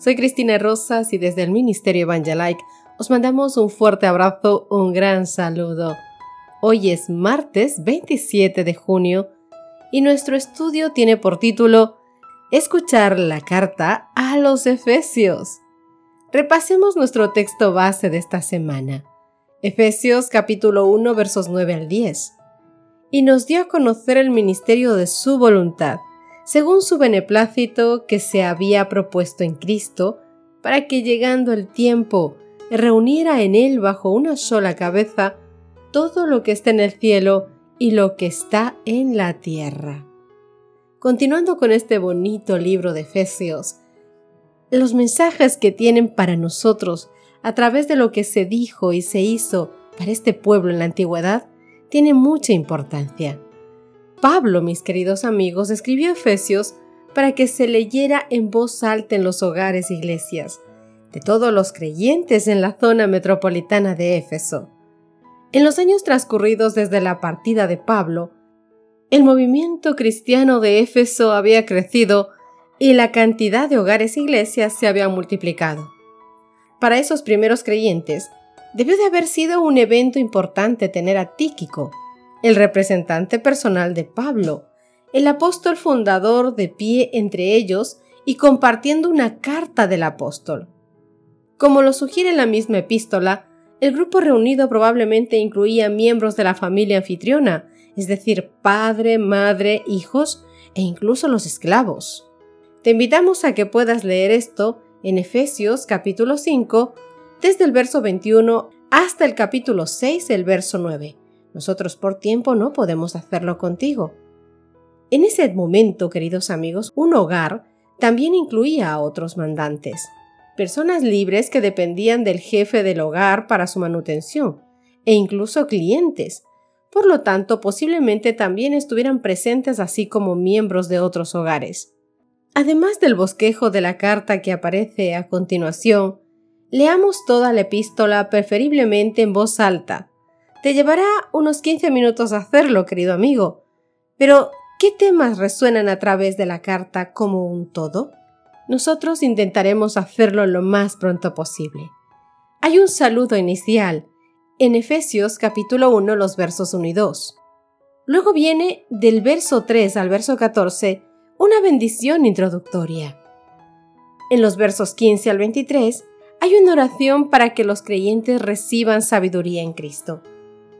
Soy Cristina Rosas y desde el Ministerio Evangelike os mandamos un fuerte abrazo, un gran saludo. Hoy es martes 27 de junio y nuestro estudio tiene por título Escuchar la carta a los Efesios. Repasemos nuestro texto base de esta semana. Efesios capítulo 1 versos 9 al 10. Y nos dio a conocer el ministerio de su voluntad según su beneplácito que se había propuesto en Cristo, para que llegando el tiempo reuniera en él bajo una sola cabeza todo lo que está en el cielo y lo que está en la tierra. Continuando con este bonito libro de Efesios, los mensajes que tienen para nosotros a través de lo que se dijo y se hizo para este pueblo en la antigüedad tienen mucha importancia. Pablo, mis queridos amigos, escribió Efesios para que se leyera en voz alta en los hogares e iglesias de todos los creyentes en la zona metropolitana de Éfeso. En los años transcurridos desde la partida de Pablo, el movimiento cristiano de Éfeso había crecido y la cantidad de hogares e iglesias se había multiplicado. Para esos primeros creyentes, debió de haber sido un evento importante tener a Tíquico, el representante personal de Pablo, el apóstol fundador de pie entre ellos y compartiendo una carta del apóstol. Como lo sugiere la misma epístola, el grupo reunido probablemente incluía miembros de la familia anfitriona, es decir, padre, madre, hijos e incluso los esclavos. Te invitamos a que puedas leer esto en Efesios capítulo 5, desde el verso 21 hasta el capítulo 6, el verso 9. Nosotros por tiempo no podemos hacerlo contigo. En ese momento, queridos amigos, un hogar también incluía a otros mandantes, personas libres que dependían del jefe del hogar para su manutención, e incluso clientes. Por lo tanto, posiblemente también estuvieran presentes así como miembros de otros hogares. Además del bosquejo de la carta que aparece a continuación, leamos toda la epístola preferiblemente en voz alta, te llevará unos 15 minutos hacerlo, querido amigo. Pero, ¿qué temas resuenan a través de la carta como un todo? Nosotros intentaremos hacerlo lo más pronto posible. Hay un saludo inicial en Efesios capítulo 1 los versos 1 y 2. Luego viene del verso 3 al verso 14 una bendición introductoria. En los versos 15 al 23 hay una oración para que los creyentes reciban sabiduría en Cristo.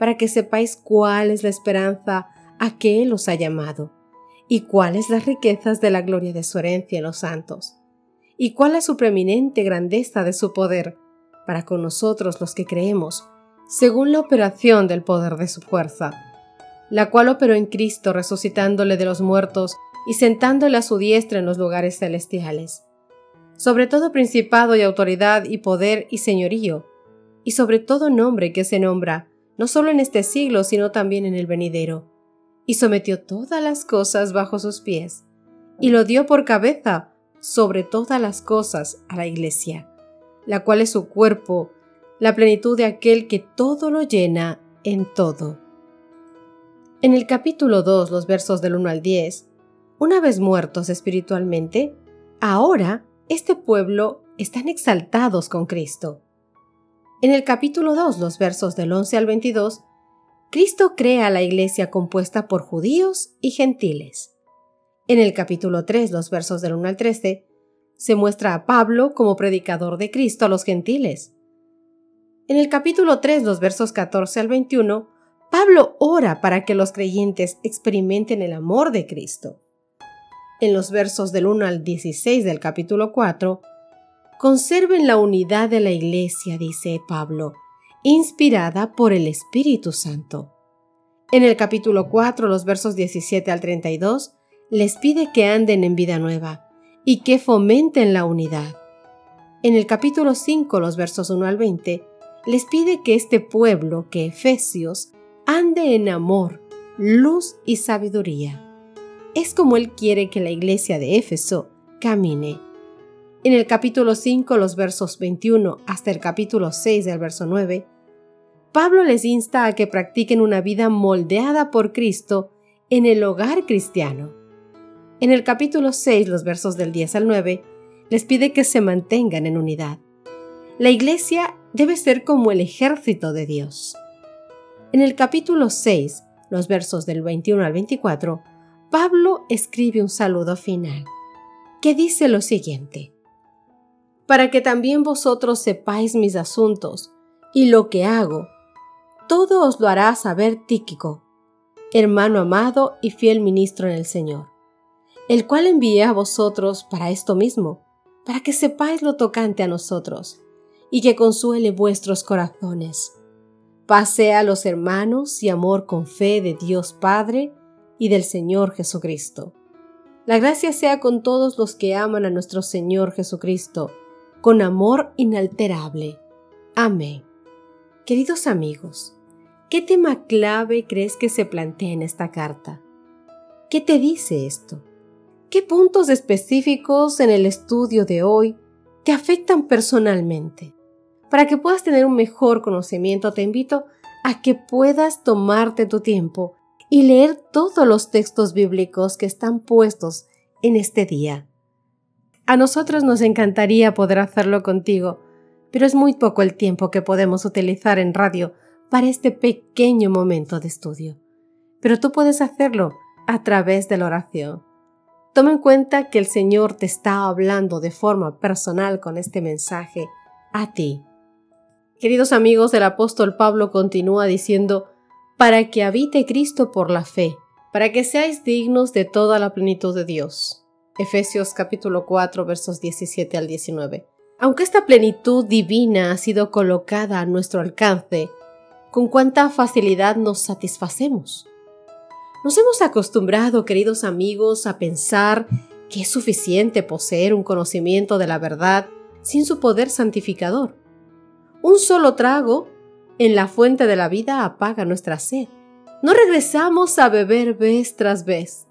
para que sepáis cuál es la esperanza a que Él os ha llamado, y cuáles las riquezas de la gloria de su herencia en los santos, y cuál es su preeminente grandeza de su poder para con nosotros los que creemos, según la operación del poder de su fuerza, la cual operó en Cristo resucitándole de los muertos y sentándole a su diestra en los lugares celestiales, sobre todo principado y autoridad y poder y señorío, y sobre todo nombre que se nombra, no solo en este siglo, sino también en el venidero, y sometió todas las cosas bajo sus pies, y lo dio por cabeza sobre todas las cosas a la Iglesia, la cual es su cuerpo, la plenitud de aquel que todo lo llena en todo. En el capítulo 2, los versos del 1 al 10, una vez muertos espiritualmente, ahora este pueblo están exaltados con Cristo en el capítulo 2, los versos del 11 al 22, Cristo crea la iglesia compuesta por judíos y gentiles. En el capítulo 3, los versos del 1 al 13, se muestra a Pablo como predicador de Cristo a los gentiles. En el capítulo 3, los versos 14 al 21, Pablo ora para que los creyentes experimenten el amor de Cristo. En los versos del 1 al 16 del capítulo 4, conserven la unidad de la iglesia, dice Pablo, inspirada por el Espíritu Santo. En el capítulo 4, los versos 17 al 32, les pide que anden en vida nueva y que fomenten la unidad. En el capítulo 5, los versos 1 al 20, les pide que este pueblo, que Efesios, ande en amor, luz y sabiduría. Es como Él quiere que la iglesia de Éfeso camine. En el capítulo 5, los versos 21 hasta el capítulo 6 del verso 9, Pablo les insta a que practiquen una vida moldeada por Cristo en el hogar cristiano. En el capítulo 6, los versos del 10 al 9, les pide que se mantengan en unidad. La iglesia debe ser como el ejército de Dios. En el capítulo 6, los versos del 21 al 24, Pablo escribe un saludo final, que dice lo siguiente. Para que también vosotros sepáis mis asuntos y lo que hago, todo os lo hará saber Tíquico, hermano amado y fiel ministro en el Señor, el cual envié a vosotros para esto mismo, para que sepáis lo tocante a nosotros, y que consuele vuestros corazones. Pase a los hermanos y amor con fe de Dios Padre y del Señor Jesucristo. La gracia sea con todos los que aman a nuestro Señor Jesucristo, con amor inalterable. Amén. Queridos amigos, ¿Qué tema clave crees que se plantea en esta carta? ¿Qué te dice esto? ¿Qué puntos específicos en el estudio de hoy te afectan personalmente? Para que puedas tener un mejor conocimiento, te invito a que puedas tomarte tu tiempo y leer todos los textos bíblicos que están puestos en este día. A nosotros nos encantaría poder hacerlo contigo, pero es muy poco el tiempo que podemos utilizar en radio para este pequeño momento de estudio. Pero tú puedes hacerlo a través de la oración. Toma en cuenta que el Señor te está hablando de forma personal con este mensaje a ti. Queridos amigos, el apóstol Pablo continúa diciendo, para que habite Cristo por la fe, para que seáis dignos de toda la plenitud de Dios. Efesios capítulo 4 versos 17 al 19. Aunque esta plenitud divina ha sido colocada a nuestro alcance, con cuánta facilidad nos satisfacemos. Nos hemos acostumbrado, queridos amigos, a pensar que es suficiente poseer un conocimiento de la verdad sin su poder santificador. Un solo trago en la fuente de la vida apaga nuestra sed. No regresamos a beber vez tras vez.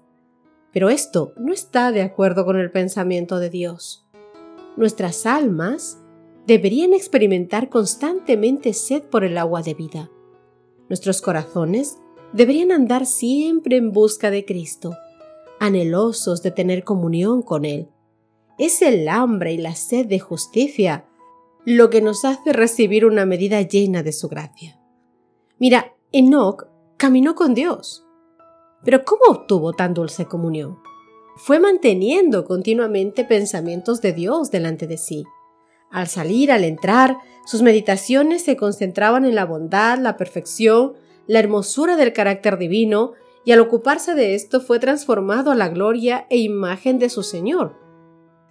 Pero esto no está de acuerdo con el pensamiento de Dios. Nuestras almas deberían experimentar constantemente sed por el agua de vida. Nuestros corazones deberían andar siempre en busca de Cristo, anhelosos de tener comunión con Él. Es el hambre y la sed de justicia lo que nos hace recibir una medida llena de su gracia. Mira, Enoch caminó con Dios. Pero ¿cómo obtuvo tan dulce comunión? Fue manteniendo continuamente pensamientos de Dios delante de sí. Al salir, al entrar, sus meditaciones se concentraban en la bondad, la perfección, la hermosura del carácter divino, y al ocuparse de esto fue transformado a la gloria e imagen de su Señor.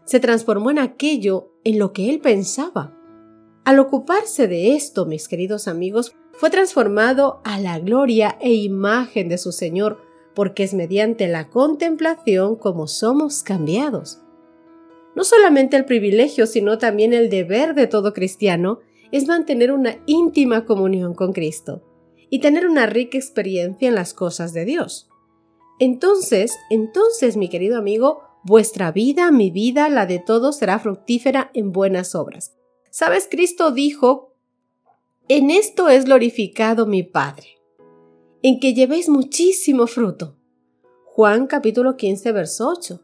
Se transformó en aquello en lo que él pensaba. Al ocuparse de esto, mis queridos amigos, fue transformado a la gloria e imagen de su Señor, porque es mediante la contemplación como somos cambiados. No solamente el privilegio, sino también el deber de todo cristiano es mantener una íntima comunión con Cristo y tener una rica experiencia en las cosas de Dios. Entonces, entonces, mi querido amigo, vuestra vida, mi vida, la de todos será fructífera en buenas obras. ¿Sabes? Cristo dijo, en esto es glorificado mi Padre, en que llevéis muchísimo fruto. Juan capítulo 15, verso 8.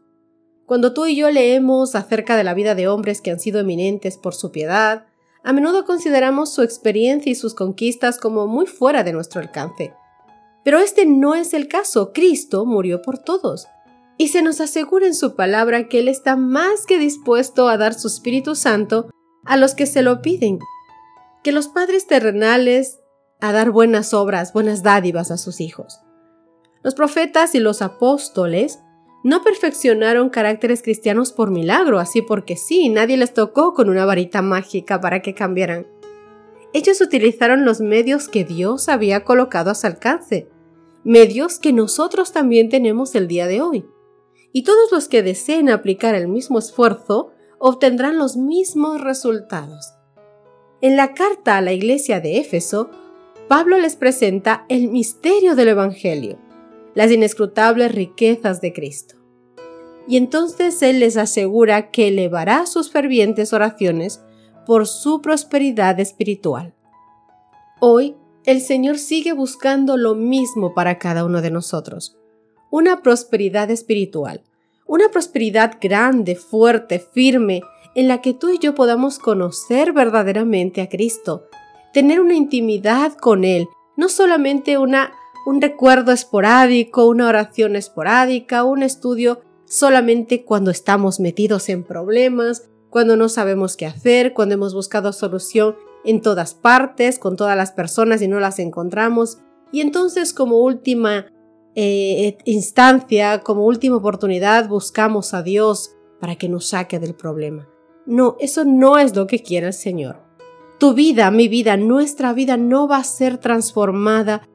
Cuando tú y yo leemos acerca de la vida de hombres que han sido eminentes por su piedad, a menudo consideramos su experiencia y sus conquistas como muy fuera de nuestro alcance. Pero este no es el caso. Cristo murió por todos. Y se nos asegura en su palabra que Él está más que dispuesto a dar su Espíritu Santo a los que se lo piden. que los padres terrenales a dar buenas obras, buenas dádivas a sus hijos. Los profetas y los apóstoles no perfeccionaron caracteres cristianos por milagro, así porque sí, nadie les tocó con una varita mágica para que cambiaran. Ellos utilizaron los medios que Dios había colocado a su alcance, medios que nosotros también tenemos el día de hoy. Y todos los que deseen aplicar el mismo esfuerzo obtendrán los mismos resultados. En la carta a la iglesia de Éfeso, Pablo les presenta el misterio del Evangelio, las inescrutables riquezas de Cristo. Y entonces Él les asegura que elevará sus fervientes oraciones por su prosperidad espiritual. Hoy, el Señor sigue buscando lo mismo para cada uno de nosotros, una prosperidad espiritual, una prosperidad grande, fuerte, firme, en la que tú y yo podamos conocer verdaderamente a Cristo, tener una intimidad con Él, no solamente una, un recuerdo esporádico, una oración esporádica, un estudio solamente cuando estamos metidos en problemas, cuando no sabemos qué hacer, cuando hemos buscado solución en todas partes, con todas las personas y no las encontramos. Y entonces como última eh, instancia, como última oportunidad, buscamos a Dios para que nos saque del problema. No, eso no es lo que quiere el Señor. Tu vida, mi vida, nuestra vida no va a ser transformada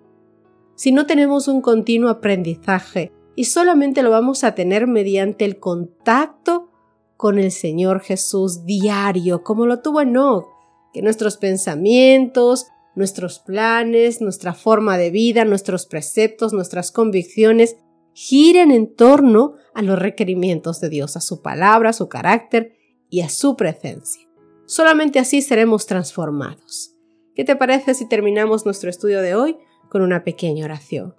si no tenemos un continuo aprendizaje y solamente lo vamos a tener mediante el contacto con el Señor Jesús diario, como lo tuvo Enoch, que nuestros pensamientos, nuestros planes, nuestra forma de vida, nuestros preceptos, nuestras convicciones giren en torno a los requerimientos de Dios, a su palabra, a su carácter y a su presencia. Solamente así seremos transformados. ¿Qué te parece si terminamos nuestro estudio de hoy con una pequeña oración?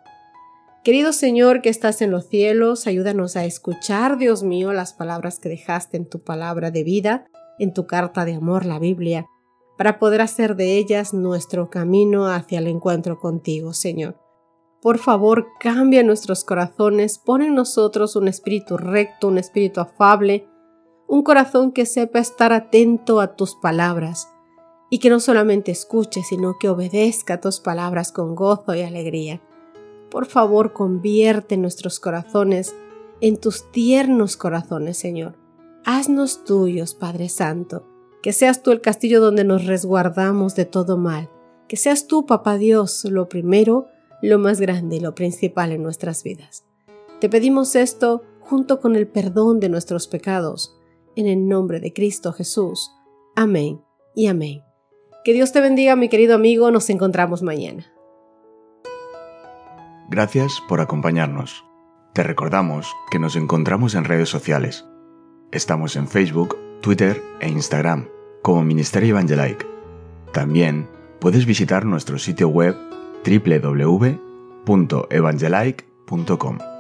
Querido Señor que estás en los cielos, ayúdanos a escuchar, Dios mío, las palabras que dejaste en tu palabra de vida, en tu carta de amor, la Biblia, para poder hacer de ellas nuestro camino hacia el encuentro contigo, Señor. Por favor, cambia nuestros corazones, pon en nosotros un espíritu recto, un espíritu afable, un corazón que sepa estar atento a tus palabras y que no solamente escuche, sino que obedezca tus palabras con gozo y alegría. Por favor, convierte nuestros corazones en tus tiernos corazones, Señor. Haznos tuyos, Padre Santo. Que seas tú el castillo donde nos resguardamos de todo mal. Que seas tú, Papá Dios, lo primero, lo más grande y lo principal en nuestras vidas. Te pedimos esto junto con el perdón de nuestros pecados en el nombre de Cristo Jesús. Amén y amén. Que Dios te bendiga, mi querido amigo. Nos encontramos mañana. Gracias por acompañarnos. Te recordamos que nos encontramos en redes sociales. Estamos en Facebook, Twitter e Instagram como Ministerio Evangelike. También puedes visitar nuestro sitio web www.evangelike.com.